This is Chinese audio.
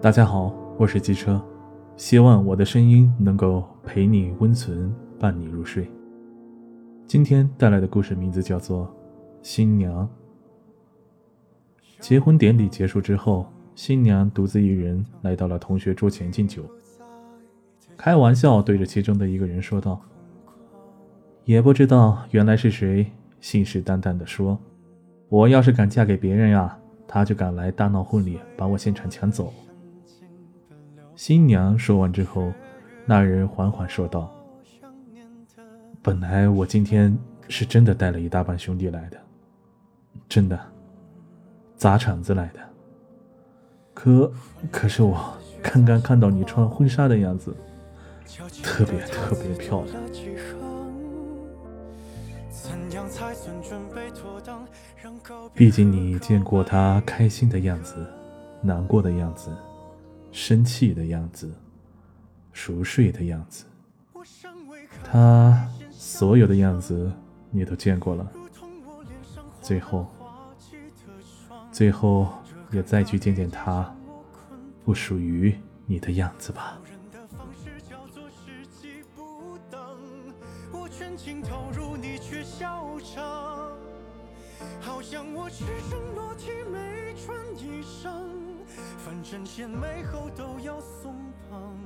大家好，我是机车，希望我的声音能够陪你温存，伴你入睡。今天带来的故事名字叫做《新娘》。结婚典礼结束之后，新娘独自一人来到了同学桌前敬酒，开玩笑对着其中的一个人说道：“也不知道原来是谁，信誓旦旦地说，我要是敢嫁给别人呀，他就敢来大闹婚礼，把我现场抢走。”新娘说完之后，那人缓缓说道：“本来我今天是真的带了一大半兄弟来的，真的，砸场子来的。可可是我刚刚看到你穿婚纱的样子，特别特别漂亮。毕竟你见过他开心的样子，难过的样子。”生气的样子，熟睡的样子，他所有的样子你都见过了。最后，最后也再去见见他不属于你的样子吧。好像我赤身裸体没穿衣裳，反正先美后都要松绑，